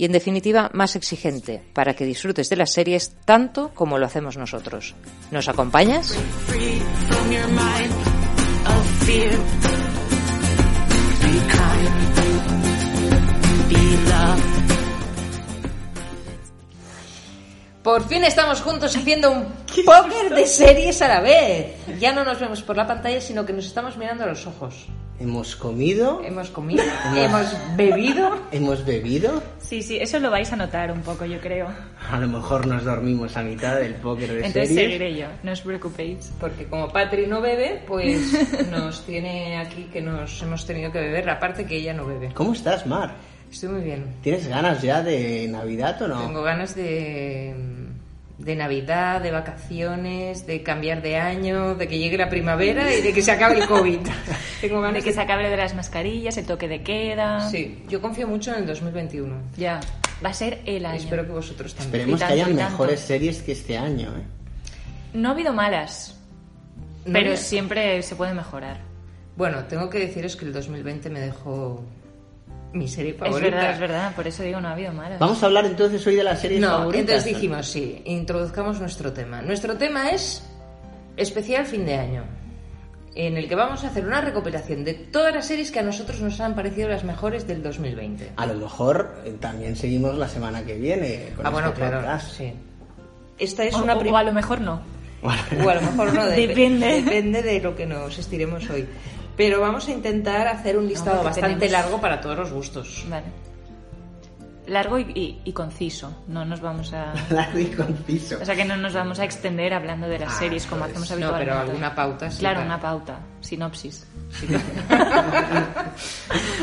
y en definitiva más exigente para que disfrutes de las series tanto como lo hacemos nosotros. ¿Nos acompañas? Por fin estamos juntos haciendo un póker de series a la vez. Ya no nos vemos por la pantalla, sino que nos estamos mirando a los ojos. Hemos comido. Hemos comido, hemos bebido. Hemos bebido. Sí, sí, eso lo vais a notar un poco, yo creo. A lo mejor nos dormimos a mitad del póker de Entonces series. seguiré yo, no os preocupéis. Porque como Patri no bebe, pues nos tiene aquí que nos hemos tenido que beber, aparte que ella no bebe. ¿Cómo estás, Mar? Estoy muy bien. ¿Tienes ganas ya de Navidad o no? Tengo ganas de, de Navidad, de vacaciones, de cambiar de año, de que llegue la primavera y de que se acabe el COVID. Tengo ganas De que se acabe de las mascarillas, el toque de queda. Sí, yo confío mucho en el 2021. Ya, va a ser el año. Espero que vosotros también. Esperemos que haya tanto, y tanto. mejores series que este año, ¿eh? No ha habido malas, No pero siempre se puede mejorar. Bueno, tengo que deciros que el 2020 me dejó mi serie Es favorita. verdad, es verdad, por eso digo no ha habido malas. Vamos a hablar entonces hoy de las series No, favoritas. entonces dijimos, sí, introduzcamos nuestro tema. Nuestro tema es especial fin de año, en el que vamos a hacer una recopilación de todas las series que a nosotros nos han parecido las mejores del 2020. A lo mejor eh, también seguimos la semana que viene con Ah, bueno, este claro, podcast. sí. Esta es o, una o- prim- o a lo mejor no. o a lo mejor no, dep- Depende. depende de lo que nos estiremos hoy. Pero vamos a intentar hacer un listado bastante tenemos- largo para todos los gustos. Vale. Largo y, y- y conciso. No nos vamos a. Largo y conciso. O sea que no nos vamos a extender hablando de las Ah, series como hacemos es. No, habitualmente. pero alguna pauta sí. Claro, para- una pauta. Sinopsis.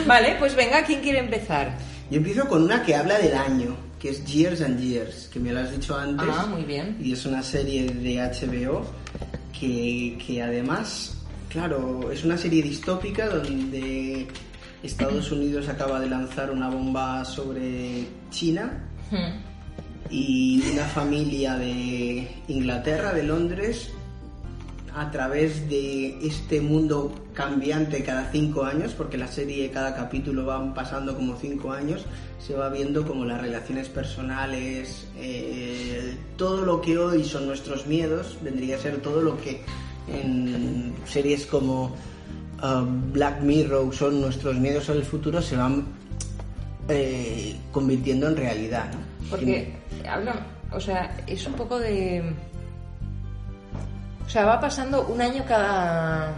Vale, pues venga, ¿quién quiere empezar? Yo empiezo con una que habla del año, que es Years and Years, que me lo has dicho antes. Ah, muy bien. Y es una serie de HBO que, que además, claro, es una serie distópica donde Estados Unidos acaba de lanzar una bomba sobre China y una familia de Inglaterra, de Londres, a través de este mundo cambiante cada cinco años, porque la serie, cada capítulo van pasando como cinco años, se va viendo como las relaciones personales, eh, todo lo que hoy son nuestros miedos, vendría a ser todo lo que en series como uh, Black Mirror son nuestros miedos el futuro, se van eh, convirtiendo en realidad. ¿no? Porque habla, o sea, es un poco de. O sea, va pasando un año cada.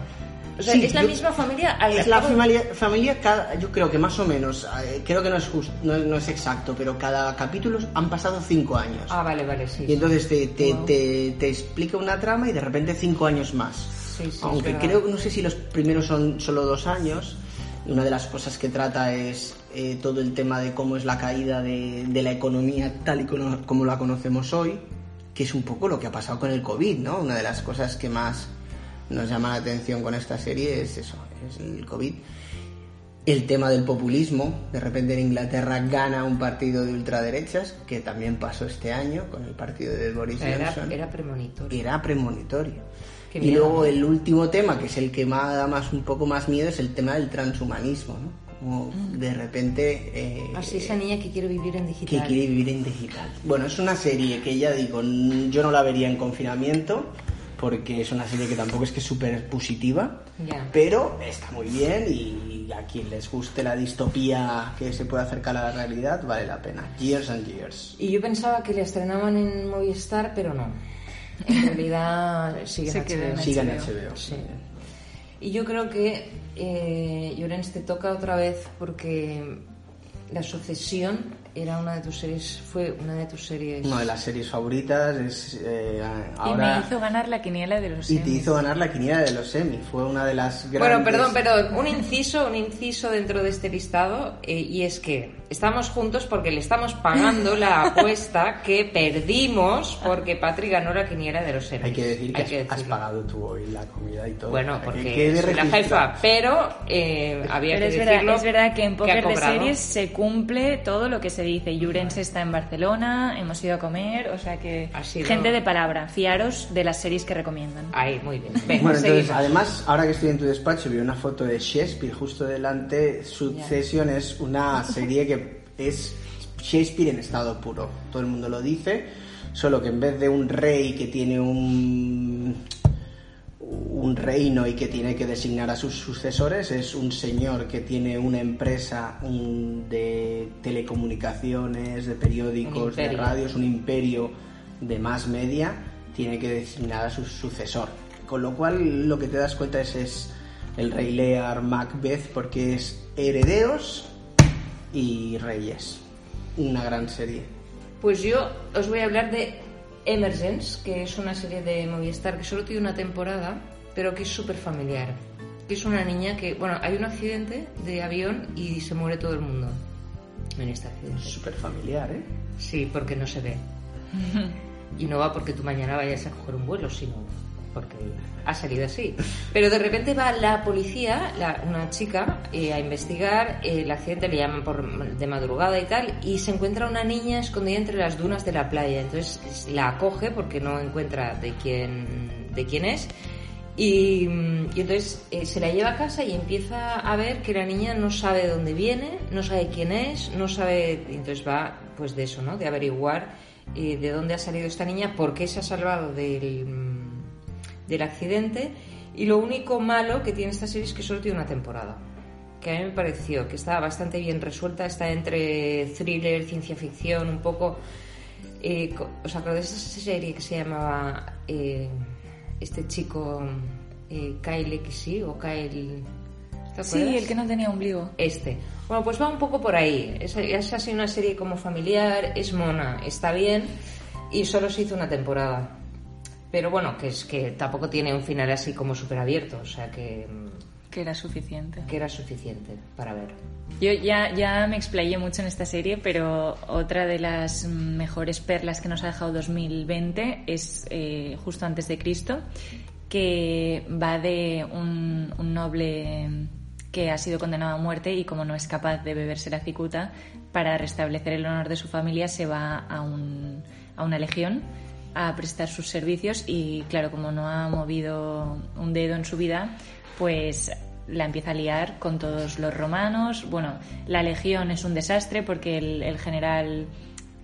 O sea, Sí, es la yo- misma familia al Es la familia, familia cada, yo creo que más o menos, eh, creo que no es, just- no, no es exacto, pero cada capítulo han pasado cinco años. Ah, vale, vale, sí. y entonces te, te, Wow. te- te explica una trama y de repente cinco años más. Sí, sí, Aunque creo, no sé si los primeros son solo dos años. Una de las cosas que trata es eh, todo el tema de cómo es la caída de, de la economía tal y como, como la conocemos hoy, que es un poco lo que ha pasado con el COVID, ¿no? Una de las cosas que más nos llama la atención con esta serie es eso, es el COVID. El tema del populismo, de repente en Inglaterra gana un partido de ultraderechas, que también pasó este año con el partido de Boris Era, Johnson era premonitorio. era premonitorio. Qué y luego el último tema, que es el que más da más un poco más miedo, es el tema del transhumanismo, ¿no? Como de repente eh, Así esa niña que quiere vivir en que digital. quiere vivir en digital. Bueno, es una serie que ya digo, yo no la vería en confinamiento, porque es una serie que tampoco es que es súper positiva, Ya. pero está muy bien y a quien les guste la distopía que se puede acercar a la realidad, vale la pena. Years and Years. Y yo pensaba que la estrenaban en Movistar, pero no. En realidad sigue Se en en HBO. Sigan HBO. HBO. Sí. Y yo creo que, eh, Llorens, te toca otra vez porque la sucesión era una de tus series, fue una de tus series. Una de las series favoritas es eh, Y me hizo ganar la quiniela de los y te hizo ganar la quiniela de los Emmy. Fue una de las grandes. Bueno, perdón, perdón, un inciso, un inciso dentro de este listado eh, y es que estamos juntos porque le estamos pagando la apuesta que perdimos porque Patri ganó la quiniela de los Emmys. Hay que decir que, Hay que has, has pagado tú hoy la comida y todo. Bueno, porque soy la jefa, pero eh, había Pero que es verdad, decirlo es verdad que en Póker de. Series se cumple todo lo que se dice. Llurens está en Barcelona, hemos ido a comer, o sea que Ha sido- gente de palabra, fiaros de las series que recomiendan. Ahí, muy bien. Venga, Bueno, entonces, seguimos. además, ahora que estoy en tu despacho, vi una foto de Shakespeare justo delante. Succession es una serie que es Shakespeare en estado puro. Todo el mundo lo dice, solo que en vez de un rey que tiene un un reino y que tiene que designar a sus sucesores es un señor que tiene una empresa un- de telecomunicaciones, de periódicos, de radios, un imperio de más media, tiene que designar a su sucesor. Con lo cual lo que te das cuenta es, es el rey Lear, Macbeth, porque es herederos y reyes. Una gran serie. Pues yo os voy a hablar de Emergence, que es una serie de Movistar que solo tiene una temporada, pero que es súper familiar. Es una niña que, bueno, hay un accidente de avión y se muere todo el mundo en este accidente. Súper familiar, ¿eh? Sí, porque no se ve. Y no va porque tú mañana vayas a coger un vuelo, sino porque ha salido así. Pero de repente va la policía, la- una chica, eh, a investigar eh, el accidente, le llaman por, de madrugada y tal, y se encuentra una niña escondida entre las dunas de la playa. Entonces es- la acoge porque no encuentra de quién, de quién es. Y, mm, y entonces eh, se la lleva a casa y empieza a ver que la niña no sabe de dónde viene, no sabe quién es, no sabe. Entonces va, pues de eso, ¿no? De averiguar eh, de dónde ha salido esta niña, por qué se ha salvado del, del accidente. Y lo único malo que tiene esta serie es que solo tiene una temporada. Que a mí me pareció que estaba bastante bien resuelta, está entre thriller, ciencia ficción, un poco. Eh, ¿Os acordáis de esa serie que se llamaba eh, este chico eh, Kyle XY o Kyle... ¿te Sí, el que no tenía ombligo. Este. Bueno, pues va un poco por ahí. Es, es así una serie como familiar, es mona, está bien y solo se hizo una temporada. Pero bueno, que es que tampoco tiene un final así como súper abierto, o sea que, Que era suficiente. que era suficiente para ver. Yo ya, ya me explayé mucho en esta serie, pero otra de las mejores perlas que nos ha dejado 2020 es eh, Justo antes de Cristo, que va de un, un noble que ha sido condenado a muerte y como no es capaz de beberse la cicuta, para restablecer el honor de su familia se va a, un- a una legión a prestar sus servicios y claro, como no ha movido un dedo en su vida, pues la empieza a liar con todos los romanos. Bueno, la legión es un desastre porque el, general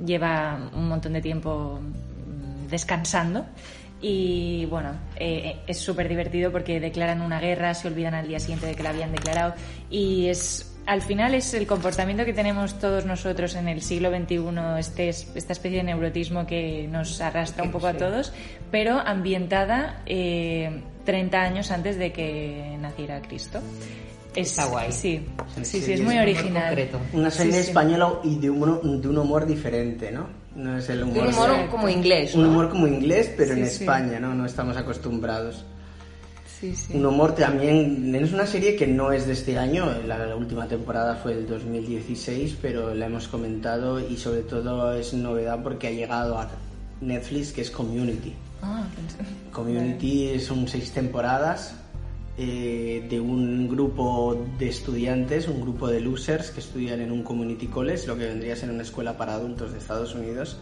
lleva un montón de tiempo mm, descansando y bueno, eh, es súper divertido porque declaran una guerra, se olvidan al día siguiente de que la habían declarado y es al final es el comportamiento que tenemos todos nosotros en el siglo XXI, este, esta especie de neurotismo que nos arrastra un poco a todos, pero ambientada eh, 30 años antes de que naciera Cristo. Es, Está guay. Sí, Sí, sí, sí, sí, es es muy un original. concreto. Una serie Sí, sí. española y de, un humor diferente, ¿no? No es el humor, un humor como inglés, un ¿no? humor como inglés, pero Sí, en sí. España, ¿no? No estamos acostumbrados. Sí, sí. Un humor también, es una serie que no es de este año, la, la última temporada fue del 2016, pero la hemos comentado y sobre todo es novedad porque ha llegado a Netflix, que es Community. Ah, Community son seis temporadas eh, de un grupo de estudiantes, un grupo de losers que estudian en un community college, lo que vendría a ser una escuela para adultos de Estados Unidos.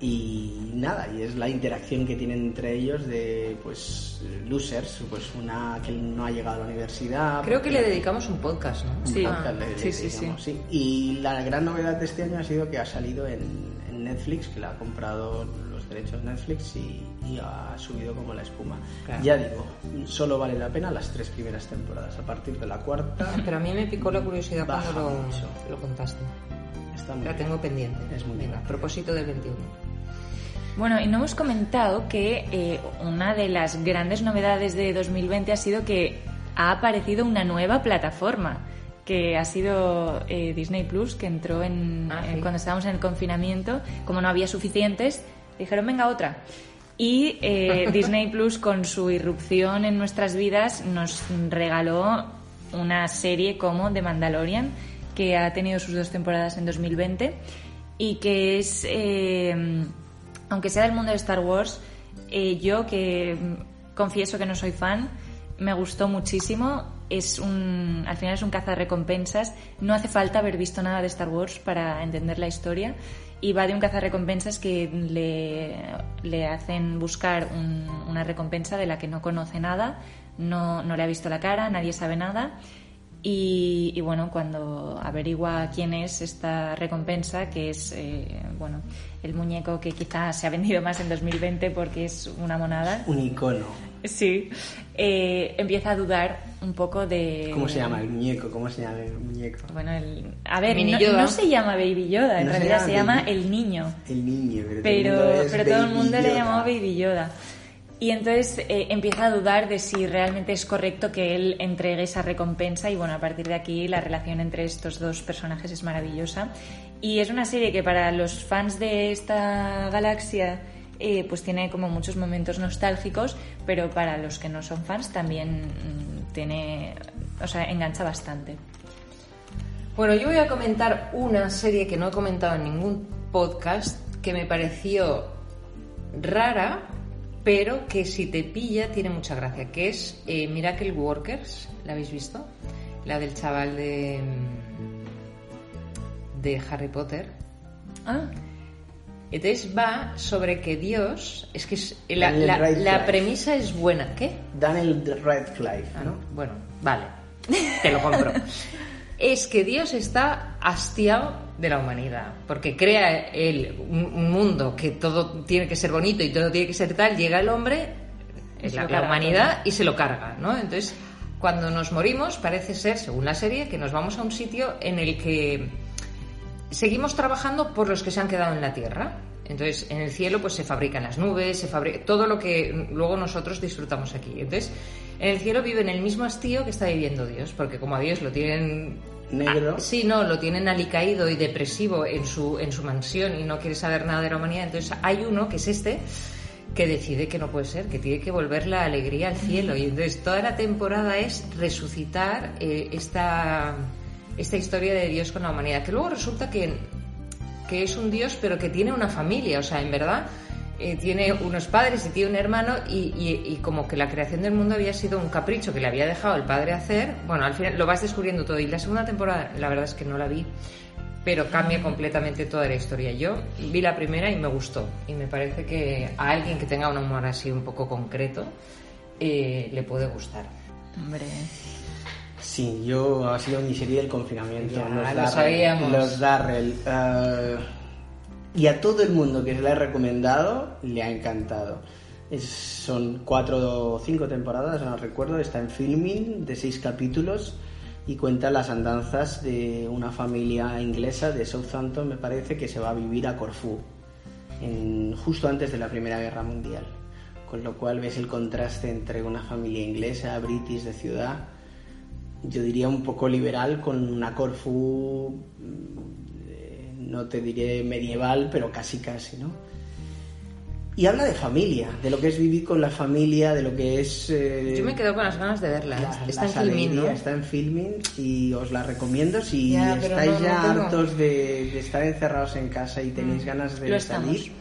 Y nada, y es la interacción que tienen entre ellos de pues losers, pues una que no ha llegado a la universidad. Creo que le dedicamos un podcast, ¿no? un Sí. podcast, Ah, le- sí, sí, digamos, sí. Y la gran novedad de este año ha sido que ha salido en, en Netflix, que la ha comprado los derechos Netflix y, y ha subido como la espuma. Claro. Ya digo, solo vale la pena las tres primeras temporadas. A partir de la cuarta, Pero a mí me picó la curiosidad cuando lo, lo contaste. está muy La bien. tengo pendiente. Es muy Venga, divertida. propósito del 21. Bueno, y no hemos comentado que eh, una de las grandes novedades de 2020 ha sido que ha aparecido una nueva plataforma que ha sido eh, Disney Plus, que entró en, Ah, en- cuando estábamos en el confinamiento, como no había suficientes, dijeron, venga, otra. Y eh, Disney Plus, con su irrupción en nuestras vidas, nos regaló una serie como The Mandalorian, que ha tenido sus dos temporadas en 2020 y que es, eh, aunque sea del mundo de Star Wars, eh, yo que confieso que no soy fan, me gustó muchísimo. Es un, al final es un caza de recompensas. No hace falta haber visto nada de Star Wars para entender la historia. Y va de un caza recompensas que le, le hacen buscar un- una recompensa de la que no conoce nada, no, no le ha visto la cara, nadie sabe nada. Y, y bueno, cuando averigua quién es esta recompensa, que es eh, bueno el muñeco que quizás se ha vendido más en 2020 porque es una monada, Un icono. sí, eh, empieza a dudar un poco de... ¿Cómo se llama el muñeco? ¿Cómo se llama el muñeco? Bueno, el- a ver, no, no se llama Baby Yoda, en No se realidad llama se llama Baby- el niño El niño, pero, pero, todo el mundo, pero todo el mundo le llamaba Baby Yoda. Y entonces eh, empieza a dudar de si realmente es correcto que él entregue esa recompensa y bueno, a partir de aquí la relación entre estos dos personajes es maravillosa. Y es una serie que para los fans de esta galaxia eh, pues tiene como muchos momentos nostálgicos, pero para los que no son fans también mm, tiene, o sea, engancha bastante. Bueno, yo voy a comentar una serie que no he comentado en ningún podcast que me pareció rara, pero que si te pilla tiene mucha gracia, que es eh, Miracle Workers. ¿La habéis visto? La del chaval de, de Harry Potter. Ah, Entonces va sobre que Dios, es que es- la, Daniel la- premisa es buena. ¿Qué? Daniel Radcliffe, Ah, ¿no? no. Bueno, vale, te lo compro. es que Dios está hastiado de la humanidad, porque crea él un, un mundo que todo tiene que ser bonito y todo tiene que ser tal, llega el hombre, se la, humanidad, y se lo carga, ¿no? Entonces, cuando nos morimos, parece ser, según la serie, que nos vamos a un sitio en el que seguimos trabajando por los que se han quedado en la Tierra. Entonces, en el cielo pues se fabrican las nubes, se fabrica todo lo que luego nosotros disfrutamos aquí. Entonces, en el cielo viven el mismo hastío que está viviendo Dios, porque como a Dios lo tienen Negro. Ah, sí, no, lo tienen alicaído y depresivo en su en su mansión y no quiere saber nada de la humanidad. Entonces, hay uno que es este que decide que no puede ser, que tiene que volver la alegría al cielo. Y entonces toda la temporada es resucitar eh, esta, esta historia de Dios con la humanidad. Que luego resulta que, que es un Dios, pero que tiene una familia. O sea, en verdad, eh, tiene unos padres y tiene un hermano. Y, y- y como que la creación del mundo había sido un capricho que le había dejado el padre hacer. Bueno, al final lo vas descubriendo todo. Y la segunda temporada, la verdad es que no la vi pero cambia completamente toda la historia. Yo vi la primera y me gustó. Y me parece que a alguien que tenga un humor así un poco concreto eh, le puede gustar. hombre. Sí, yo ha sido mi serie del confinamiento. Ya, los lo Darrell, sabíamos. Los Darrell. eh, y a todo el mundo que se la he recomendado le ha encantado. Es- son cuatro o cinco temporadas, no recuerdo. Está en filming de seis capítulos y cuenta las andanzas de una familia inglesa de Southampton, me parece, que se va a vivir a Corfú justo antes de la Primera Guerra Mundial. Con lo cual ves el contraste entre una familia inglesa, british de ciudad, yo diría un poco liberal, con una Corfú, no te diré medieval, pero casi casi, ¿no? Y habla de familia, de lo que es vivir con la familia, de lo que es... eh, Yo me quedo con las ganas de verla. la- está en filming, ¿no? Está en filming y os la recomiendo si Ya, estáis no, no ya tengo. hartos de, de estar encerrados en casa y tenéis ganas de Lo estamos. salir,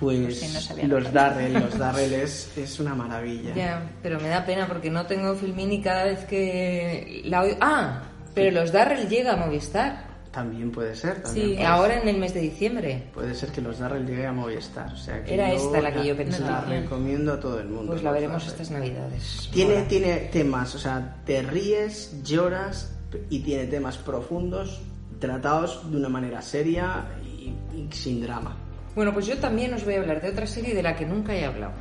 pues Sí, no los. Darrell, los Darrell es, es una maravilla. Ya, pero me da pena porque no tengo filming y cada vez que la oigo... ¡Ah! Pero los Darrell llega a Movistar. También puede ser. También Sí. puede Ahora ser. en el mes de diciembre. Puede ser que los Darrell llegue a Movistar. O sea que Era esta la que yo pensaba. La recomiendo a todo el mundo. Pues la veremos Darrell. estas navidades. Tiene, tiene temas, o sea, te ríes, lloras y tiene temas profundos tratados de una manera seria y, y sin drama. Bueno, pues yo también os voy a hablar de otra serie de la que nunca he hablado.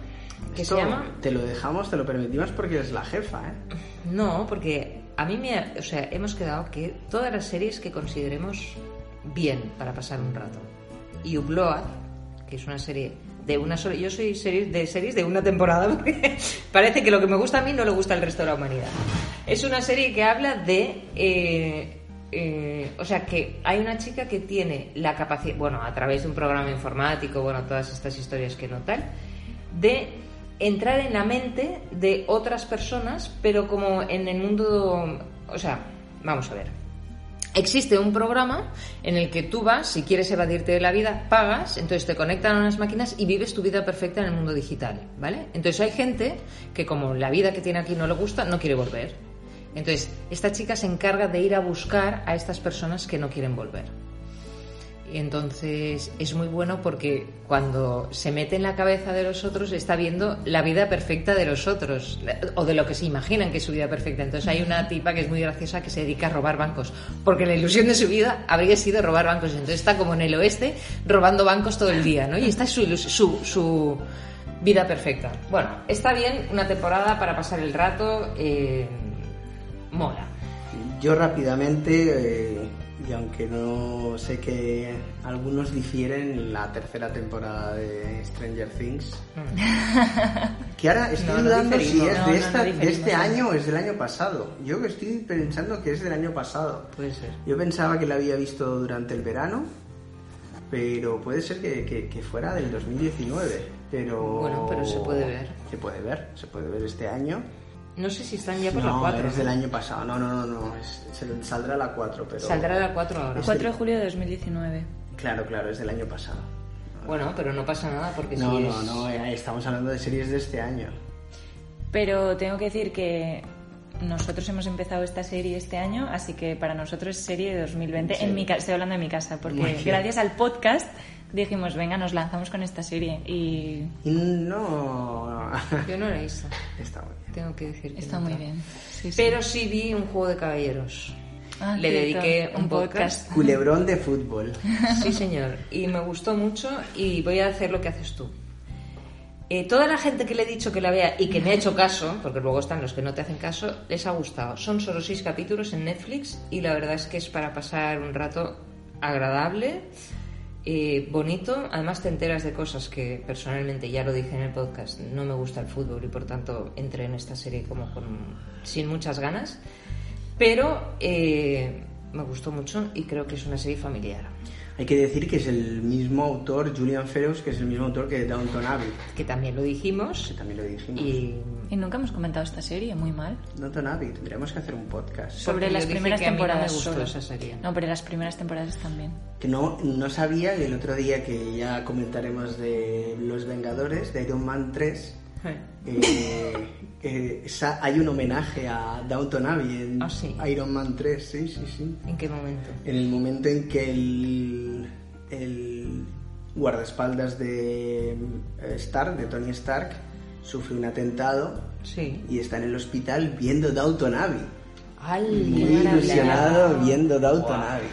Que Esto se llama... Te lo dejamos, te lo permitimos porque eres la jefa, ¿eh? No, porque a mí me... O sea, hemos quedado que todas las series que consideremos bien para pasar un rato. Y Upload, que es una serie de una sola... Yo soy series de series de una temporada porque parece que lo que me gusta a mí no le gusta al resto de la humanidad. Es una serie que habla de... eh, eh, o sea, que hay una chica que tiene la capacidad, bueno, a través de un programa informático, bueno, todas estas historias que no tal, de entrar en la mente de otras personas, pero como en el mundo... O sea, vamos a ver. Existe un programa en el que tú vas, si quieres evadirte de la vida, pagas, entonces te conectan a unas máquinas y vives tu vida perfecta en el mundo digital, ¿vale? Entonces hay gente que como la vida que tiene aquí no le gusta, no quiere volver. Entonces, esta chica se encarga de ir a buscar a estas personas que no quieren volver. Y entonces es muy bueno porque cuando se mete en la cabeza de los otros está viendo la vida perfecta de los otros o de lo que se imaginan que es su vida perfecta. Entonces hay una tipa que es muy graciosa que se dedica a robar bancos porque la ilusión de su vida habría sido robar bancos. Entonces está como en el oeste robando bancos todo el día, ¿no? Y esta es su, su, su vida perfecta. Bueno, está bien una temporada para pasar el rato. eh, mola. Yo rápidamente, eh, y aunque no sé que algunos difieren, la tercera temporada de Stranger Things, que ahora estoy No, no dudando si es No, de, no, esta- no de diferimos, este año o es del año pasado. Yo estoy pensando que es del año pasado. Puede ser. Yo pensaba que la había visto durante el verano, pero puede ser que, que- que fuera del 2019. Pero Bueno, pero se puede ver. Se puede ver, se puede ver este año. No sé si están ya por no, la 4. es del año pasado. No, no, no, no. es- se- saldrá la 4, pero... Saldrá la 4 ahora. 4 de julio de 2019. Claro, claro, es del año pasado. Bueno, pero no pasa nada porque No, si no, es- no, eh, estamos hablando de series de este año. Pero tengo que decir que nosotros hemos empezado esta serie este año, así que para nosotros es serie de 2020. Sí. En mi estoy hablando de mi casa, Muy porque bien. gracias al podcast dijimos, venga, nos lanzamos con esta serie. Y no... Yo no la visto. Está muy bien. Tengo que decir que está no muy bien. Sí, sí. Pero sí vi un juego de caballeros. Ah, Le cierto, dediqué un podcast. Culebrón de fútbol. Sí, señor. Y me gustó mucho y voy a hacer lo que haces tú. Eh, toda la gente que le he dicho que la vea y que me ha hecho caso, porque luego están los que no te hacen caso, les ha gustado. Son solo seis capítulos en Netflix y la verdad es que es para pasar un rato agradable, eh, bonito. Además te enteras de cosas que personalmente ya lo dije en el podcast. No me gusta el fútbol y por tanto entré en esta serie como con, sin muchas ganas. Pero eh, me gustó mucho y creo que es una serie familiar. Hay que decir que es el mismo autor, Julian Ferus, que es el mismo autor que Downton Abbey, que también lo dijimos que también lo dijimos. y Y nunca hemos comentado esta serie, muy mal. Downton Abbey, tendríamos que hacer un podcast. Sobre Porque las yo dije primeras que a mí no me temporadas. gustó solo. esa serie. No, pero las primeras temporadas también. Que no, no sabía y el otro día que ya comentaremos de Los Vengadores, de Iron Man 3, eh, eh, hay un homenaje a Downton Abbey en Ah, sí. Iron Man 3, sí, sí, sí. ¿En qué momento? En el momento en que el, el guardaespaldas de eh, Stark, de Tony Stark, sufre un atentado Sí. y está en el hospital viendo Downton Abbey. ¡Ay, Muy ilusionado viendo Downton Abbey.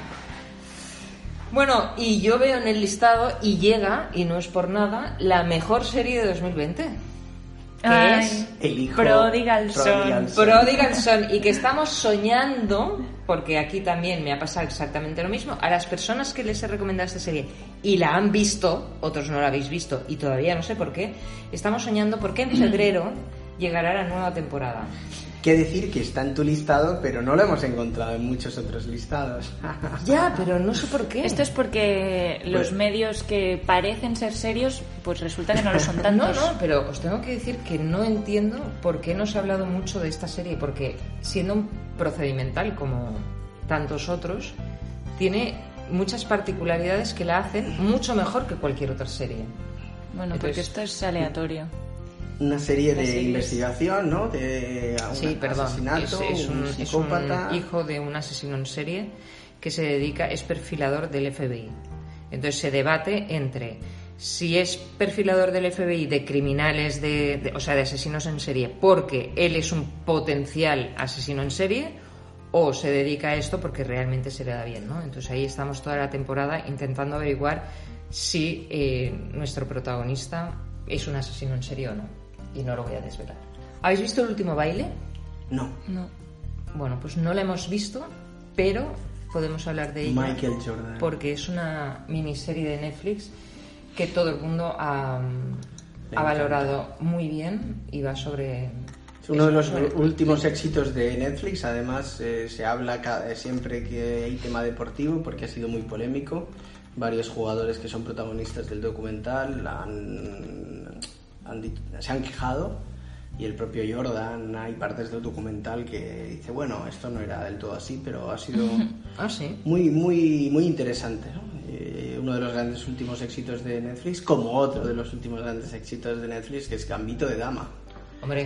Bueno, y yo veo en el listado y llega, y no es por nada, la mejor serie de 2020. Que Ay, es El hijo Prodigal Son. Prodigal Son. Prodigal Son y que estamos soñando, porque aquí también me ha pasado exactamente lo mismo, a las personas que les he recomendado esta serie y la han visto, otros no la habéis visto y todavía no sé por qué, estamos soñando porque en febrero llegará la nueva temporada. Que decir que está en tu listado, pero no lo hemos encontrado en muchos otros listados. Ya, pero no sé por qué. Esto es porque los Pues- medios que parecen ser serios, pues resulta que no lo son No, tantos. no, pero os tengo que decir que no entiendo por qué no se ha hablado mucho de esta serie, porque siendo un procedimental como tantos otros, tiene muchas particularidades que la hacen mucho mejor que cualquier otra serie. Bueno, porque esto es aleatorio. Una serie de investigación, ¿no? De un Sí, perdón. asesinato, es, es un, un es un psicópata. hijo de un asesino en serie que se dedica, es perfilador del FBI. Entonces se debate entre si es perfilador del FBI de criminales, de, de- o sea, de asesinos en serie, porque él es un potencial asesino en serie, o se dedica a esto porque realmente se le da bien, ¿no? Entonces ahí estamos toda la temporada intentando averiguar si eh, nuestro protagonista es un asesino en serie o no. Y no lo voy a desvelar. ¿Habéis visto el último baile? No, No. Bueno, pues no la hemos visto, pero podemos hablar de ella. Michael Jordan. Porque es una miniserie de Netflix que todo el mundo ha, valorado muy bien y va sobre Es uno de los últimos éxitos de Netflix. Además, eh, se habla cada, siempre que hay tema deportivo porque ha sido muy polémico. Varios jugadores que son protagonistas del documental han, se han quejado y el propio Jordan hay partes del documental que dice bueno esto no era del todo así pero ha sido ah, ¿sí? muy muy muy interesante eh, uno de los grandes últimos éxitos de Netflix como otro de los últimos grandes éxitos de Netflix que es Gambito de Dama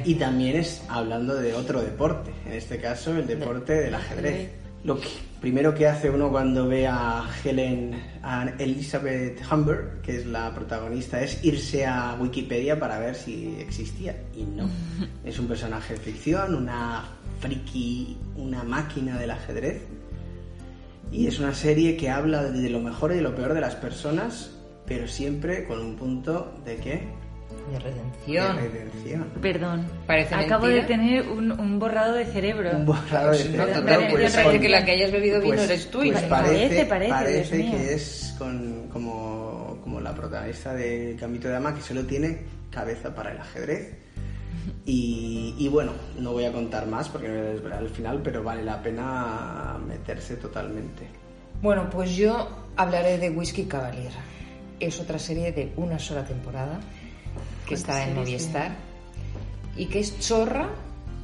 y también es hablando de otro deporte, en este caso el deporte del ajedrez. Lo que primero que hace uno cuando ve a Helen, a Elizabeth Humber, que es la protagonista, es irse a Wikipedia para ver si existía. Y no. Es un personaje de ficción, una friki, una máquina del ajedrez. Y es una serie que habla de lo mejor y de lo peor de las personas, pero siempre con un punto de que de redención. De redención. Perdón. Parece Acabo de tener un, borrado de cerebro. Un borrado de cerebro. Pues, parece que la que hayas bebido vino pues, eres tú. Pues parece, parece, parece, que es con, como, como la protagonista de Gambito de Dama que solo tiene cabeza para el ajedrez. Y, y, bueno, no voy a contar más porque no voy a desvelar al final, pero vale la pena meterse totalmente. Bueno, pues yo hablaré de Whisky Cavalier. Es otra serie de una sola temporada que está en Movistar y que es chorra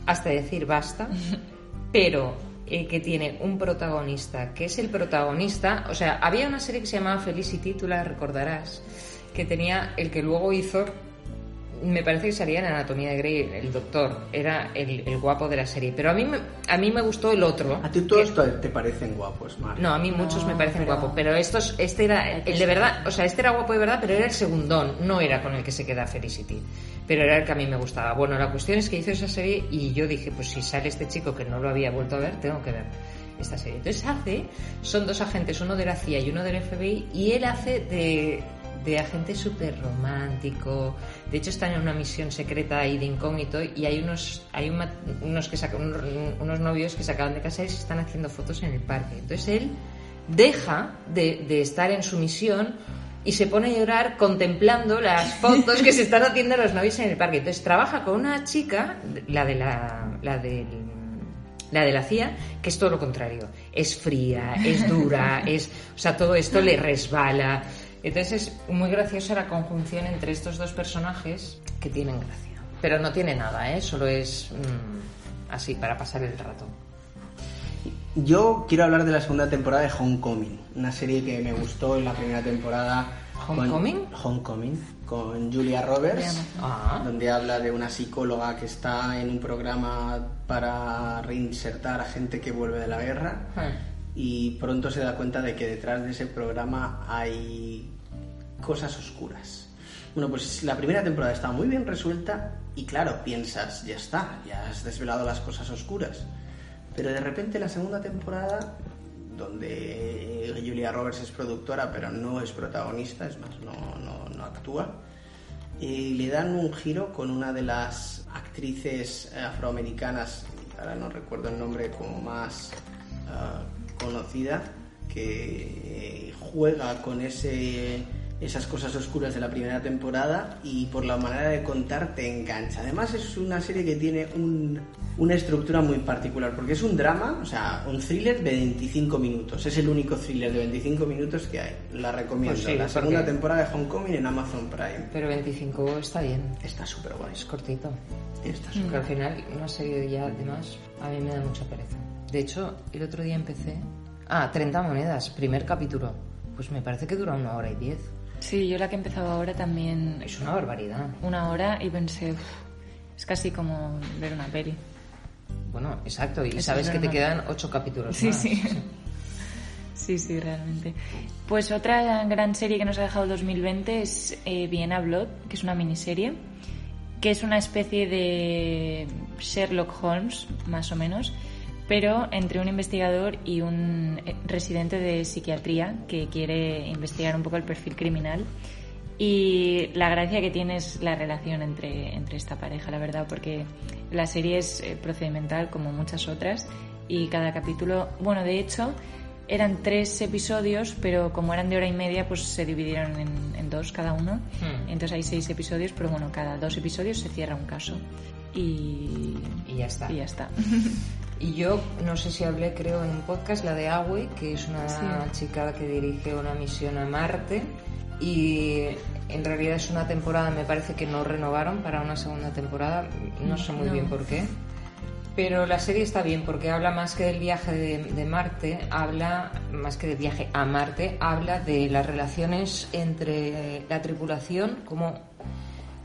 hasta decir basta, pero eh, que tiene un protagonista que es el protagonista. O sea, había una serie que se llamaba Felicity, tú la recordarás, que tenía el que luego hizo me parece que salía en Anatomía de Grey, el doctor, era el, guapo de la serie. Pero a mí, me, a mí me gustó el otro. ¿A ti todos te parecen guapos, Mar? No, a mí muchos me parecen guapos, pero estos, este era el de verdad, o sea, este era guapo de verdad, pero era el segundón, no era con el que se queda Felicity. Pero era el que a mí me gustaba. Bueno, la cuestión es que hizo esa serie y yo dije, pues si sale este chico que no lo había vuelto a ver, tengo que ver esta serie. Entonces hace, son dos agentes, uno de la CIA y uno del FBI, y él hace de de agente súper romántico. De hecho, están en una misión secreta ahí de incógnito y hay unos, hay unos, que unos, novios que se acaban de casar y se están haciendo fotos en el parque. Entonces él deja de, de estar en su misión y se pone a llorar contemplando las fotos que se están haciendo los novios en el parque. Entonces trabaja con una chica, la de la, la del la de la CIA, que es todo lo contrario. Es fría, es dura, es, o sea, todo esto le resbala. Entonces es muy graciosa la conjunción entre estos dos personajes que tienen gracia. Pero no tiene nada, ¿eh? Solo es mm, así, para pasar el rato. Yo quiero hablar de la segunda temporada de Homecoming, una serie que me gustó en la primera temporada. ¿Homecoming? Homecoming, con Julia Roberts, ah. donde habla de una psicóloga que está en un programa para reinsertar a gente que vuelve de la guerra. Ah. Y pronto se da cuenta de que detrás de ese programa hay cosas oscuras. Bueno, pues la primera temporada está muy bien resuelta y claro, piensas, ya está, ya has desvelado las cosas oscuras. Pero de repente la segunda temporada, donde Julia Roberts es productora pero no es protagonista, es más, no, no, actúa, y le dan un giro con una de las actrices afroamericanas, ahora no recuerdo el nombre como más ah, conocida, que juega con ese esas cosas oscuras de la primera temporada y por la manera de contar te engancha. Además es una serie que tiene una estructura muy particular porque es un drama, o sea, un thriller de 25 minutos. Es el único thriller de 25 minutos que hay. La recomiendo. Pues la segunda temporada de Hong Kong en Amazon Prime. Pero 25 está bien. Está súper guay. Es cortito. Está súper al final una serie ya de más a mí me da mucha pereza. De hecho, el otro día empecé... Ah, 30 monedas, primer capítulo. Pues me parece que dura una hora y diez. Sí, yo la que he empezado ahora también... Es una barbaridad. Una hora y pensé, es casi como ver una peli. Bueno, exacto, y sabes que te quedan ocho capítulos. Sí, sí. Sí, sí, realmente. Pues otra gran serie que nos ha dejado 2020 es eh, Vienna Blood, que es una miniserie, que es una especie de Sherlock Holmes, más o menos, pero entre un investigador y un eh, residente de psiquiatría que quiere investigar un poco el perfil criminal. Y la gracia que tiene es la relación entre, entre esta pareja, la verdad, porque la serie es eh, procedimental como muchas otras y cada capítulo, bueno, de hecho, eran tres episodios, pero como eran de hora y media, pues se dividieron en, dos cada uno. Hmm. Entonces hay seis episodios, pero bueno, cada dos episodios se cierra un caso. Y, Y ya está. y ya está. Y yo, no sé si hablé, creo, en un podcast, la de Awe, que es una Sí. chica que dirige una misión a Marte. Y en realidad es una temporada, me parece que no renovaron para una segunda temporada. No sé muy No. bien por qué. Pero la serie está bien porque habla más que del viaje de, de Marte, habla más que del viaje a Marte, habla de las relaciones entre la tripulación, como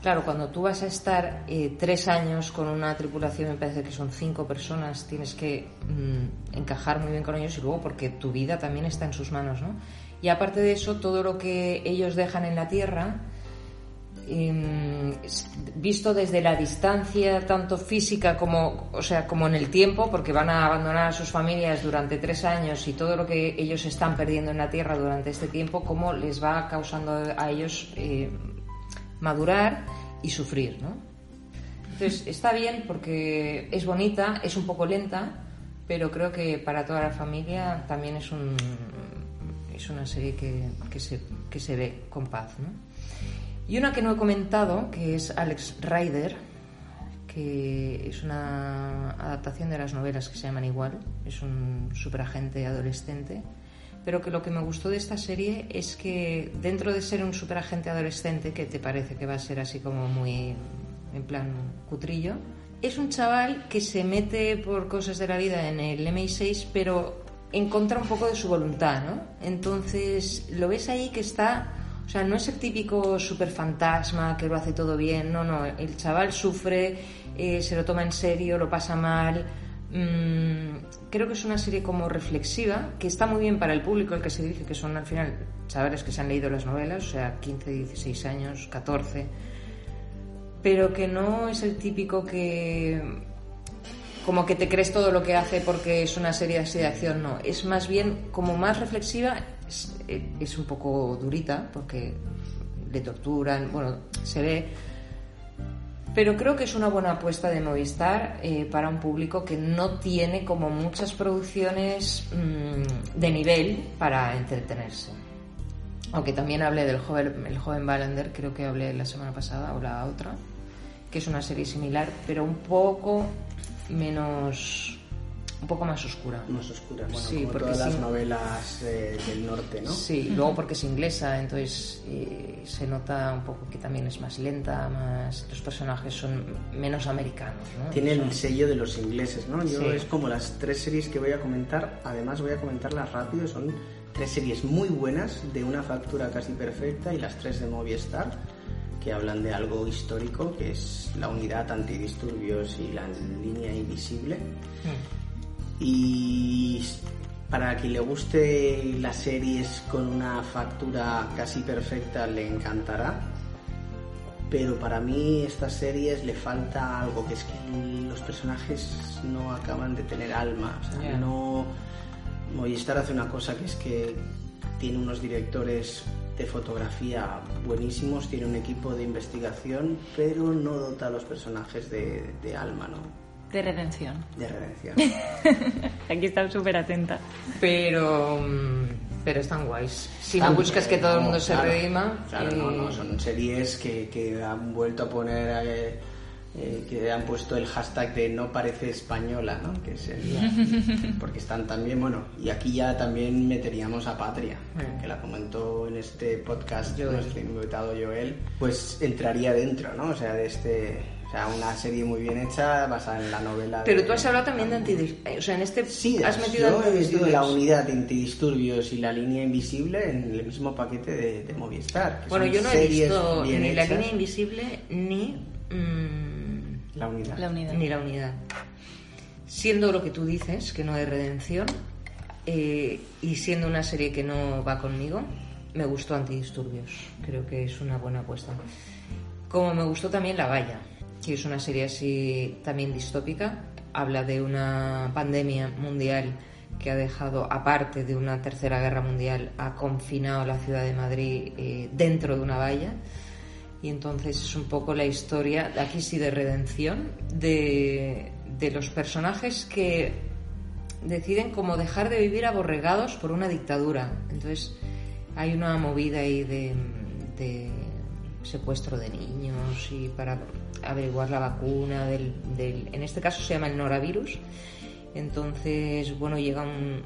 Claro, cuando tú vas a estar eh, tres años con una tripulación, me parece que son cinco personas, tienes que mm, encajar muy bien con ellos y luego porque tu vida también está en sus manos, ¿no? Y aparte de eso, todo lo que ellos dejan en la Tierra, em, visto desde la distancia, tanto física como, o sea, como en el tiempo, porque van a abandonar a sus familias durante tres años y todo lo que ellos están perdiendo en la Tierra durante este tiempo, cómo les va causando a ellos eh, madurar y sufrir, ¿no? Entonces está bien porque es bonita, es un poco lenta, pero creo que para toda la familia también es un es una serie que, que se, que se ve con paz, ¿no? Y una que no he comentado, que es Alex Rider, que es una adaptación de las novelas que se llaman igual, es un superagente adolescente, pero que lo que me gustó de esta serie es que dentro de ser un superagente adolescente, que te parece que va a ser así como muy en plan cutrillo, es un chaval que se mete por cosas de la vida en el MI6, pero en contra un poco de su voluntad, ¿no? Entonces lo ves ahí que está, o sea, no es el típico super fantasma que lo hace todo bien, no, no, el chaval sufre, eh, se lo toma en serio, lo pasa mal. Mm, creo que es una serie como reflexiva, que está muy bien para el público al que se dirige, que son al final chavales que se han leído las novelas, o sea, 15, 16 años, 14, pero que no es el típico que como que te crees todo lo que hace porque es una serie así de acción, no. Es más bien como más reflexiva, es, es un poco durita porque le torturan, bueno, se ve. Pero creo que es una buena apuesta de Movistar eh, para un público que no tiene como muchas producciones mmm, de nivel para entretenerse. Aunque también hablé del joven, el joven creo que hablé la semana pasada o la otra, que es una serie similar, pero un poco menos un poco más oscura. Más oscura, bueno, Sí, como porque todas las sí. novelas eh, del norte, ¿no? Sí, y luego porque es inglesa, entonces eh, se nota un poco que también es más lenta, más los personajes son menos americanos, ¿no? Tiene el sello de los ingleses, ¿no? Yo Sí. es como las tres series que voy a comentar, además voy a comentarlas rápido, son tres series muy buenas, de una factura casi perfecta, y las tres de Movistar, que hablan de algo histórico, que es la unidad antidisturbios y la línea invisible. Mm. Y para quien le guste las series con una factura casi perfecta le encantará. Pero para mí estas series le falta algo, que es que los personajes no acaban de tener alma. O sea, no... Movistar hace una cosa que es que tiene unos directores de fotografía buenísimos, tiene un equipo de investigación, pero no dota a los personajes de, de alma, ¿no? De redención. De redención. Aquí está súper atenta. Pero mm, pero están guays. Si no Están- buscas que todo el mundo se claro, redima, Claro, no, no, son series que, que han vuelto a poner, eh, eh, que han puesto el hashtag de no parece española, ¿no? Que sería, porque están también, bueno, y aquí ya también meteríamos a Patria, Mm. que la comentó en este podcast Joel. nuestro invitado Joel, pues entraría dentro, ¿no? O sea, de este, sea, una serie muy bien hecha, basada en la novela. Pero de- tú has hablado también de antidisturbios. O sea, en este Sí, has metido yo he metido la unidad de antidisturbios y la línea invisible en el mismo paquete de, de Movistar. que Bueno, son yo no he visto ni la hechas. línea invisible ni mm, La unidad. La unidad. ni la unidad. Siendo lo que tú dices, que no hay redención, eh, y siendo una serie que no va conmigo, me gustó Antidisturbios. Creo que es una buena apuesta. Como me gustó también La Valla, que es una serie así también distópica. Habla de una pandemia mundial que ha dejado, aparte de una tercera guerra mundial, ha confinado la ciudad de Madrid eh, dentro de una valla. Y entonces es un poco la historia, aquí sí de redención, de, de los personajes que deciden como dejar de vivir aborregados por una dictadura. Entonces hay una movida ahí de, de secuestro de niños y para averiguar la vacuna del, del, en este caso se llama el noravirus entonces bueno llega un,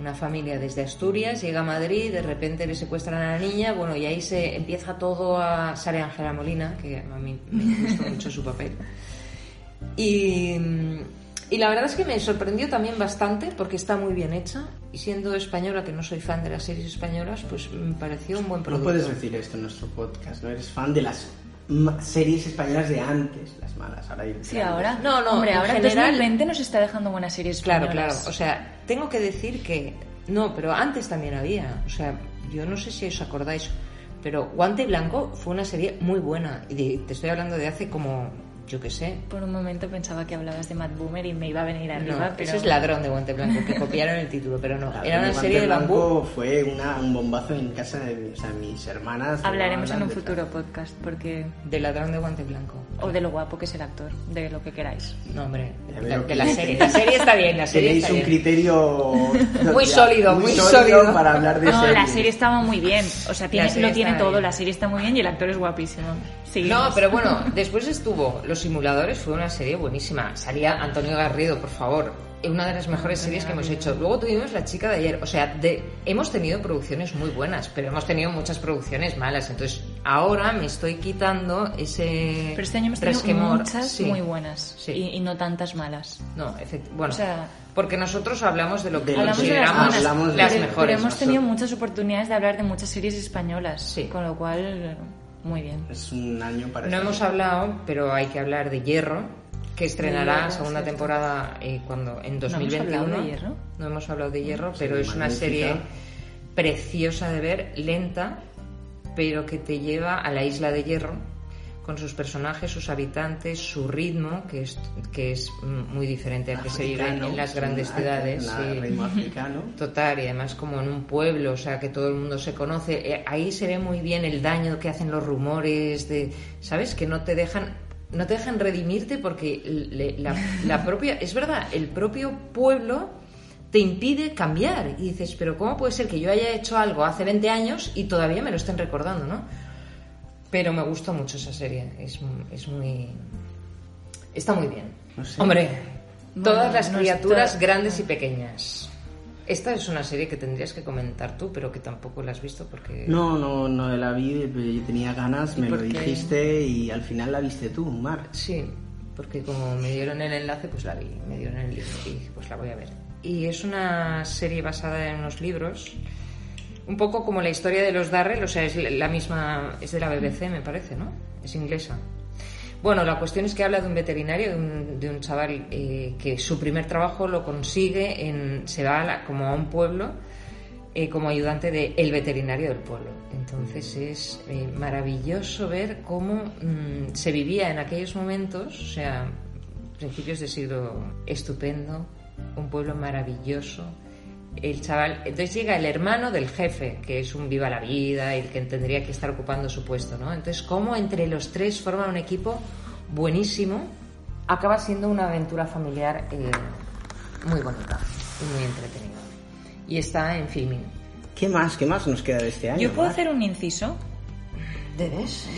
una familia desde Asturias llega a Madrid de repente le secuestran a la niña bueno y ahí se empieza todo a sale Ángela Molina que a mí me gustó mucho su papel y y la verdad es que me sorprendió también bastante porque está muy bien hecha. Y siendo española, que no soy fan de las series españolas, pues me pareció un buen producto. No puedes decir esto en nuestro podcast, no eres fan de las series españolas de antes, las malas. Ahora sí, ahora. No, no, Hombre, ahora general... 2020 nos está dejando buenas series españolas. Claro, claro. O sea, tengo que decir que. No, pero antes también había. O sea, yo no sé si os acordáis, pero Guante Blanco fue una serie muy buena. Y te estoy hablando de hace como yo qué sé. Por un momento pensaba que hablabas de Matt Boomer y me iba a venir arriba, no, pero... Eso es Ladrón de Guante Blanco, que copiaron el título, pero no. Era una serie de bambú. fue una, un bombazo en casa de o sea, mis hermanas. Hablaremos en un futuro podcast, porque... De Ladrón de Guante Blanco. O de lo guapo que es el actor, de lo que queráis. No, hombre, de, la serie. La serie está bien, la serie Tenéis un criterio... muy sólido, muy, sólido, para hablar de No, la serie estaba muy bien, o sea, tiene, lo tiene todo, la serie está muy bien y el actor es guapísimo. No, pero bueno, después estuvo Los Simuladores, fue una serie buenísima. Salía Antonio Garrido, por favor. Una de las mejores series que hemos hecho. Luego tuvimos La chica de ayer. O sea, de, hemos tenido producciones muy buenas, pero hemos tenido muchas producciones malas. Entonces, ahora me estoy quitando ese. Pero este año hemos tenido muchas muy buenas y, no tantas malas. No, Bueno, porque nosotros hablamos de lo que hablamos consideramos de las, las mejores. Pero hemos tenido muchas oportunidades de hablar de muchas series españolas, con lo cual muy bien. Es un año para... No hemos hablado, pero hay que hablar de Hierro, que estrenará segunda temporada eh, cuando en 2021. ¿No hemos hablado de Hierro? No hemos hablado de Hierro, pero es una serie preciosa de ver, lenta, pero que te lleva a la isla de Hierro con sus personajes, sus habitantes, su ritmo, que es, que es muy diferente al que se vive en las grandes ciudades. Total, y además como en un pueblo, o sea, que todo el mundo se conoce. Eh, ahí se ve muy bien el daño que hacen los rumores, de, ¿sabes? Que no te dejan no te dejan redimirte porque la, la propia, es verdad, el propio pueblo te impide cambiar y dices, pero ¿cómo puede ser que yo haya hecho algo hace 20 años y todavía me lo estén recordando, ¿no? Pero me gusta mucho esa serie. Es, es muy. Está muy bien. Hombre, todas las criaturas grandes y pequeñas. Esta es una serie que tendrías que comentar tú, pero que tampoco la has visto porque... No, no, no la vi, yo tenía ganas, me lo dijiste y al final la viste tú, Mar. Sí, porque como me dieron el enlace, pues la vi, me dieron el libro y dije, pues la voy a ver. Y es una serie basada en unos libros un poco como la historia de los Darrell, o sea, es la misma, es de la BBC, me parece, ¿no? Es inglesa. Bueno, la cuestión es que habla de un veterinario, de un, chaval eh, que su primer trabajo lo consigue, en, se va como a un pueblo eh, como ayudante del el veterinario del pueblo. Entonces es eh, maravilloso ver cómo mm, se vivía en aquellos momentos, o sea, principios de siglo estupendo, un pueblo maravilloso el chaval, entonces llega el hermano del jefe, que es un viva la vida y el que tendría que estar ocupando su puesto, ¿no? Entonces, cómo entre los tres forman un equipo buenísimo, acaba siendo una aventura familiar eh, muy bonita y muy entretenida. Y está en filming. ¿Qué más? ¿Qué más nos queda de este año? ¿Yo puedo hacer un inciso? ¿Debes?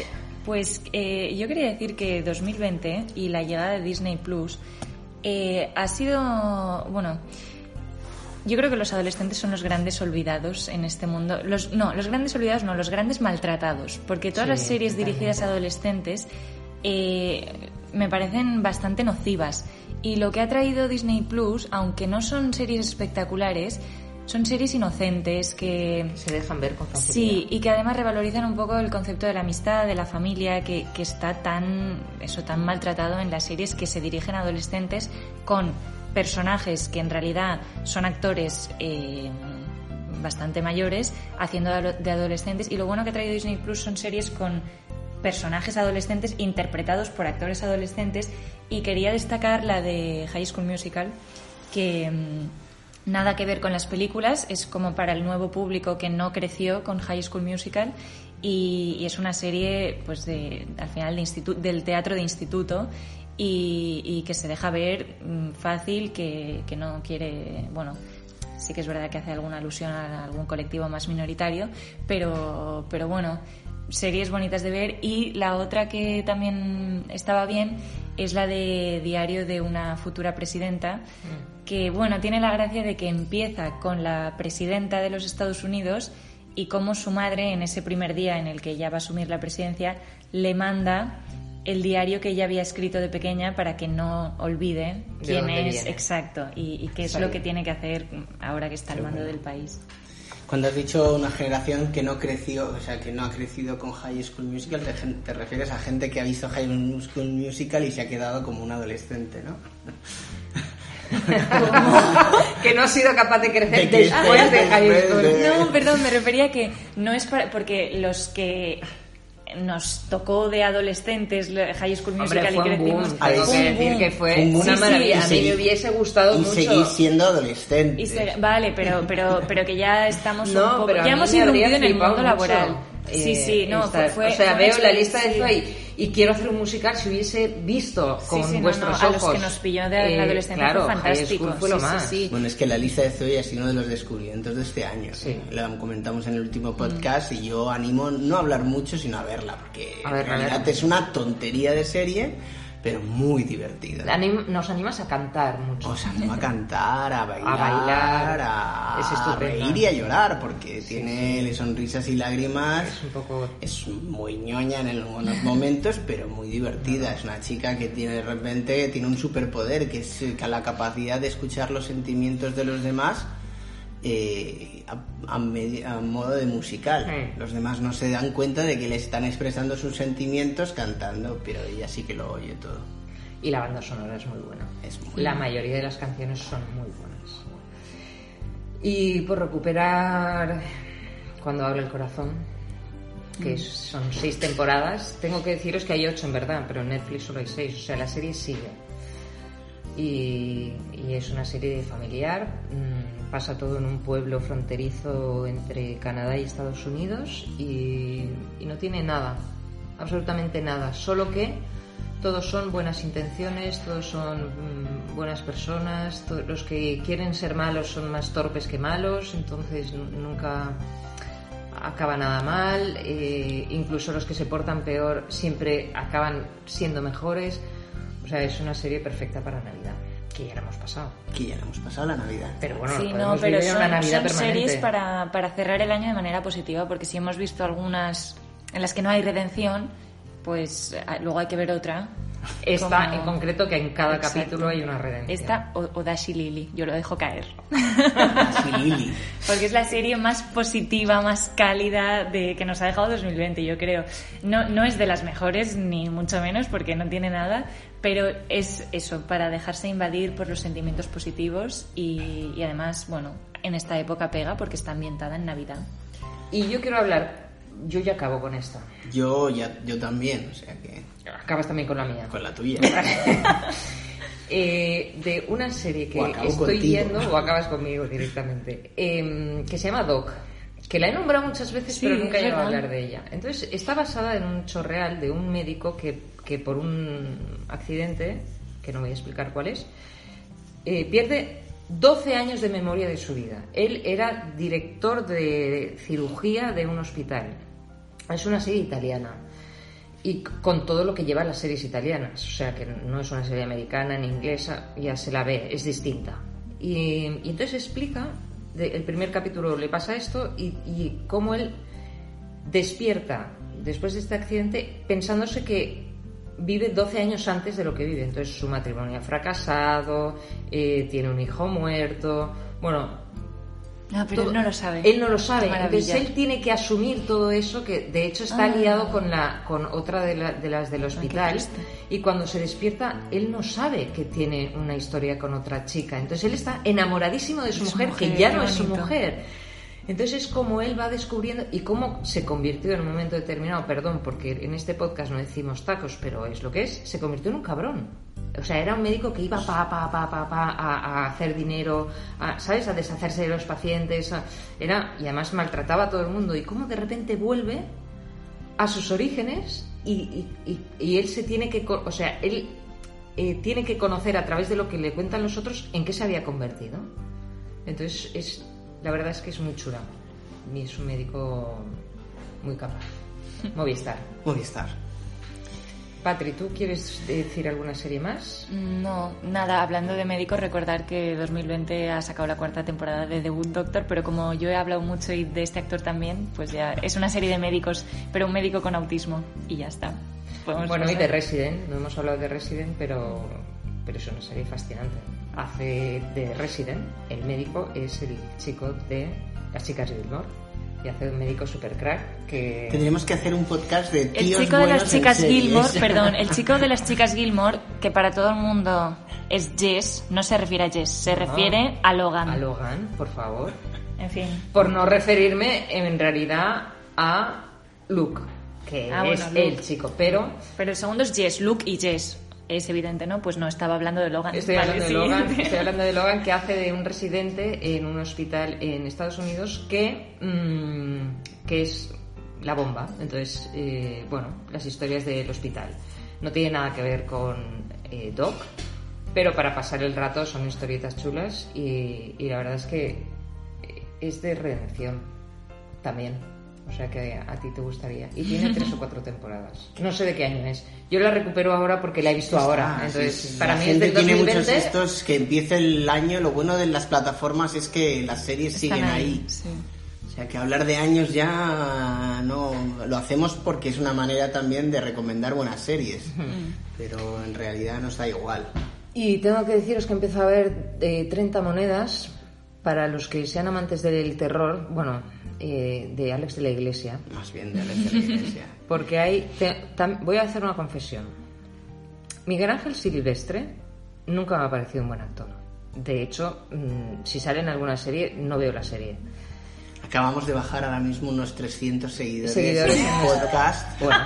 Pues eh, yo quería decir que 2020 y la llegada de Disney Plus eh, ha sido, bueno, yo creo que los adolescentes son los grandes olvidados en este mundo. Los, no, los grandes olvidados no, los grandes maltratados. Porque todas las series dirigidas a adolescentes eh, me parecen bastante nocivas. Y lo que ha traído Disney Plus, aunque no son series espectaculares, son series inocentes que... Se dejan ver con facilidad. Sí, y que además revalorizan un poco el concepto de la amistad, de la familia, que, que está tan, eso, tan maltratado en las series que se dirigen a adolescentes con personajes que en realidad son actores eh, bastante mayores haciendo de adolescentes. Y lo bueno que ha traído Disney Plus son series con personajes adolescentes interpretados por actores adolescentes. Y quería destacar la de High School Musical que mm, nada que ver con las películas. Es como para el nuevo público que no creció con High School Musical y, es una serie pues de al final de del teatro de instituto y, que se deja ver mm, fácil, que, que no quiere, bueno, sí que es verdad que hace alguna alusión a algún colectivo más minoritario, pero, pero bueno, series bonitas de ver y la otra que también estaba bien es la de Diario de una futura presidenta, mm. que bueno, tiene la gracia de que empieza con la presidenta de los Estados Unidos y cómo su madre en ese primer día en el que ella va a asumir la presidencia le manda el diario que ella había escrito de pequeña para que no olvide quién es. exacto. Y, qué es lo que tiene que hacer ahora que está al mando del país. Cuando has dicho una generación que no creció, o sea, que no ha crecido con High School Musical, te, refieres a gente que ha visto High School Musical y se ha quedado como un adolescente, ¿no? que no ha sido capaz de crecer después, de High School. No, perdón, me refería a que no es para, porque los que nos tocó de adolescentes High School Musical y crecimos. Hay que decir que fue una maravilla. a mí me hubiese gustado y mucho. seguir siendo adolescente. vale, pero, pero, pero que ya estamos un poco, ya hemos irrumpido en el mundo laboral. Sí, sí, no, fue, O sea, veo la lista de ahí y quiero hacer un musical si hubiese visto con vuestros ojos. A los que nos pilló de la eh, adolescencia fue fantástico. Fue lo más. Bueno, es que la lista de Zoe ha sido uno de los descubrimientos de este año. Lo comentamos en el último podcast y yo animo no a hablar mucho, sino a verla, porque en realidad es una tontería de serie pero muy divertida. nos animas a cantar mucho. Os animo a cantar, a bailar, a, bailar, a, reír y a llorar, porque tiene sonrisas y lágrimas. Es un poco... Es muy ñoña en algunos momentos, pero muy divertida. Es una chica que tiene de repente tiene un superpoder, que es la capacidad de escuchar los sentimientos de los demás eh, a, modo de musical. Los demás no se dan cuenta de que le están expresando sus sentimientos cantando, pero ella sí que lo oye todo. Y la banda sonora es muy buena. Es la mayoría de las canciones son muy buenas. Y por recuperar cuando habla el corazón, que mm. son seis temporadas, tengo que deciros que hay ocho en verdad, pero en Netflix solo hay seis, o sea, la serie sigue. Y, es una serie familiar. Mm, pasa todo en un pueblo fronterizo entre Canadá y Estados Unidos y, no tiene nada, absolutamente nada, solo que todos son buenas intenciones, todos son mm, buenas personas, los que quieren ser malos son más torpes que malos, entonces nunca acaba nada mal, eh, incluso los que se portan peor siempre acaban siendo mejores, o sea, es una serie perfecta para Navidad que ya la hemos pasado. Que ya la hemos pasado la Navidad. Pero bueno, sí, no, pero son, Navidad son series para, para cerrar el año de manera positiva, porque si hemos visto algunas en las que no hay redención, pues ah, luego hay que ver otra. Esta en concreto, que en cada capítulo hay una redención. Esta o, o, Dashi Lily, yo lo dejo caer. Dashi Lily. Porque es la serie más positiva, más cálida de que nos ha dejado 2020, yo creo. No, no es de las mejores, ni mucho menos, porque no tiene nada, pero es eso, para dejarse invadir por los sentimientos positivos y, además, bueno, en esta época pega porque está ambientada en Navidad. Y yo quiero hablar, yo ya acabo con esta. Yo ya, yo también, o sea que... Acabas también con la mía. Con la tuya. Eh, de una serie que estoy viendo, o acabas conmigo directamente, em, que se llama Doc que la he nombrado muchas veces, pero nunca he llegado a hablar de ella. Entonces, está basada en un hecho real de un médico que, que por un accidente, que no voy a explicar cuál es, eh, pierde 12 años de memoria de su vida. Él era director de cirugía de un hospital. Es una serie italiana. Y con todo lo que llevan las series italianas. O sea, que no es una serie americana ni inglesa, ya se la ve, es distinta. Y, y entonces explica el primer capítulo le pasa esto y, y cómo él despierta después de este accidente pensándose que vive 12 años antes de lo que vive. Entonces su matrimonio ha fracasado, eh, tiene un hijo muerto, bueno, no, pero él no lo sabe. Él no lo sabe. Entonces él tiene que asumir todo eso, que de hecho está ah. liado con, la, con otra de, las del hospital. y cuando se despierta, él no sabe que tiene una historia con otra chica. Entonces él está enamoradísimo de su, mujer, que ya no es su mujer. Entonces es como él va descubriendo y cómo se convirtió en un momento determinado, perdón, porque en este podcast no decimos tacos, pero es lo que es, se convirtió en un cabrón. O sea, era un médico que iba pa, pa, pa, pa, pa a, hacer dinero, a, ¿sabes? A deshacerse de los pacientes. era, y además maltrataba a todo el mundo. Y cómo de repente vuelve a sus orígenes y, y, él se tiene que... O sea, él eh, tiene que conocer a través de lo que le cuentan los otros en qué se había convertido. Entonces, es, la verdad es que es muy chula. Y es un médico muy capaz. Movistar. Movistar. Patri, ¿tú quieres decir alguna serie más? No, nada, hablando de médicos, recordar que 2020 ha sacado la cuarta temporada de The Good Doctor, pero como yo he hablado mucho y de este actor también, pues ya es una serie de médicos, pero un médico con autismo y ya está. bueno, y de Resident, no hemos hablado de Resident, pero, pero es una serie fascinante. Hace de Resident, el médico es el chico de las chicas de Gilmore y hace un médico super crack que... Tendríamos que hacer un podcast de tíos El chico de las chicas Gilmore, perdón, el chico de las chicas Gilmore, que para todo el mundo es Jess, no se refiere a Jess, se refiere a Logan. A Logan, por favor. En fin. Por no referirme en realidad a Luke, que ah, es el chico, pero... Pero el segundo es Jess, Luke y Jess es evidente, ¿no? Pues no, estaba hablando de Logan. Estoy hablando, de, Logan estoy hablando de Logan, que hace de un residente en un hospital en Estados Unidos que, mm, que es la bomba. Entonces, eh, bueno, las historias del hospital. No tiene nada que ver con eh, Doc, pero para pasar el rato son historietas chulas y, y la verdad es que es de redención también. O sea que a ti te gustaría. Y tiene tres o cuatro temporadas. No sé de qué año es. Yo la recupero ahora porque la he visto ahora. Entonces, para mí es del tiene muchos estos que empiece el año. Lo bueno de las plataformas es que las series siguen ahí. O sea que hablar de años ya no lo hacemos porque es una manera también de recomendar buenas series. Pero en realidad nos da igual. Y tengo que deciros que empiezo a ver eh, 30 monedas para los que sean amantes del terror. Bueno, eh, de Alex de la Iglesia. Más bien de Alex de la Iglesia. Porque hay. voy a hacer una confesión. Miguel Ángel Silvestre nunca me ha parecido un buen actor. De hecho, mm, si sale en alguna serie, no veo la serie. Acabamos de bajar ahora mismo unos 300 seguidores, seguidores en podcast. Bueno,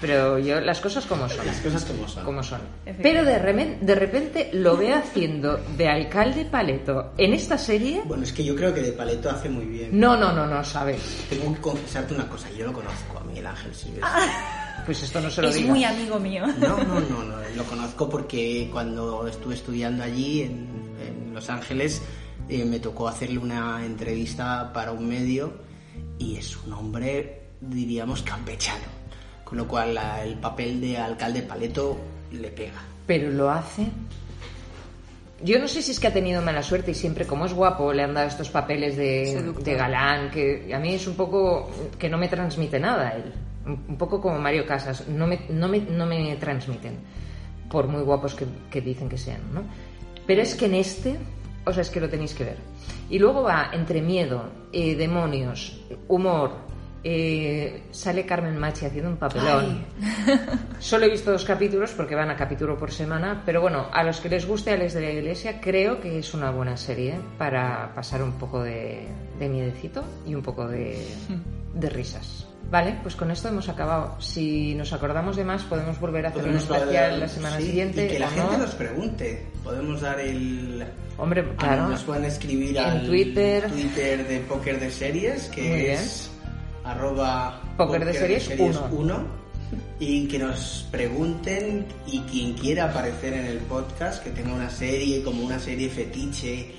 pero yo las cosas como son. Las cosas como son. Como son. Pero de, de repente lo veo haciendo de alcalde Paleto en esta serie. Bueno, es que yo creo que de Paleto hace muy bien. No, no, no, no, sabes. Tengo que confesarte una cosa, yo lo conozco a Miguel Ángel Silvestre. Pues esto no se lo Es muy amigo mío. No, no, no, no, lo conozco porque cuando estuve estudiando allí en, en Los Ángeles eh, me tocó hacerle una entrevista para un medio y es un hombre, diríamos, campechano con lo cual el papel de alcalde Paleto le pega. Pero lo hace. Yo no sé si es que ha tenido mala suerte y siempre, como es guapo, le han dado estos papeles de, de galán, que a mí es un poco que no me transmite nada él. Un poco como Mario Casas, no me, no me, no me transmiten, por muy guapos que, que dicen que sean, ¿no? Pero es que en este, o sea, es que lo tenéis que ver. Y luego va entre miedo, eh, demonios, humor, eh, sale Carmen Machi haciendo un papelón. Solo he visto dos capítulos porque van a capítulo por semana, pero bueno, a los que les guste Alex de la Iglesia, creo que es una buena serie para pasar un poco de, de miedecito y un poco de, de risas. Vale, pues con esto hemos acabado. Si nos acordamos de más, podemos volver a hacer un especial la semana siguiente. Y que la gente nos pregunte. Podemos dar el. Hombre, claro. Nos pueden escribir en al Twitter. Twitter de Póker de Series, que es arroba Poker de Series 1 y que nos pregunten y quien quiera aparecer en el podcast, que tenga una serie como una serie fetiche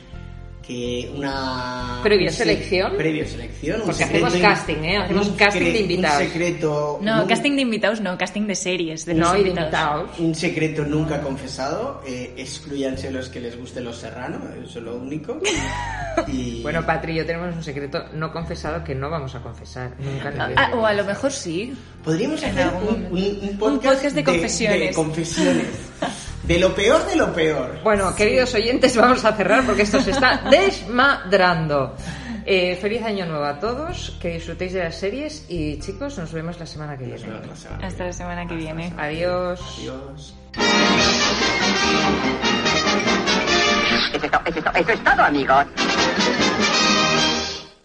que una previa selección previa selección porque hacemos casting eh hacemos casting de invitados un secreto no casting de invitados no casting de series de no invitados. un secreto nunca confesado eh, excluyanse los que les guste los serranos eso es lo único. Y... bueno Patri yo tenemos un secreto no confesado que no vamos a confesar nunca ah, o a lo mejor sí. Podríamos hacer un, podcast, de confesiones, de confesiones. De lo peor de lo peor. Bueno, queridos oyentes, vamos a cerrar porque esto se está desmadrando. Eh, feliz año nuevo a todos, que disfrutéis de las series y chicos, nos vemos la semana que viene. Hasta la semana que viene. Adiós. Adiós. Eso es, todo, eso es todo, amigos.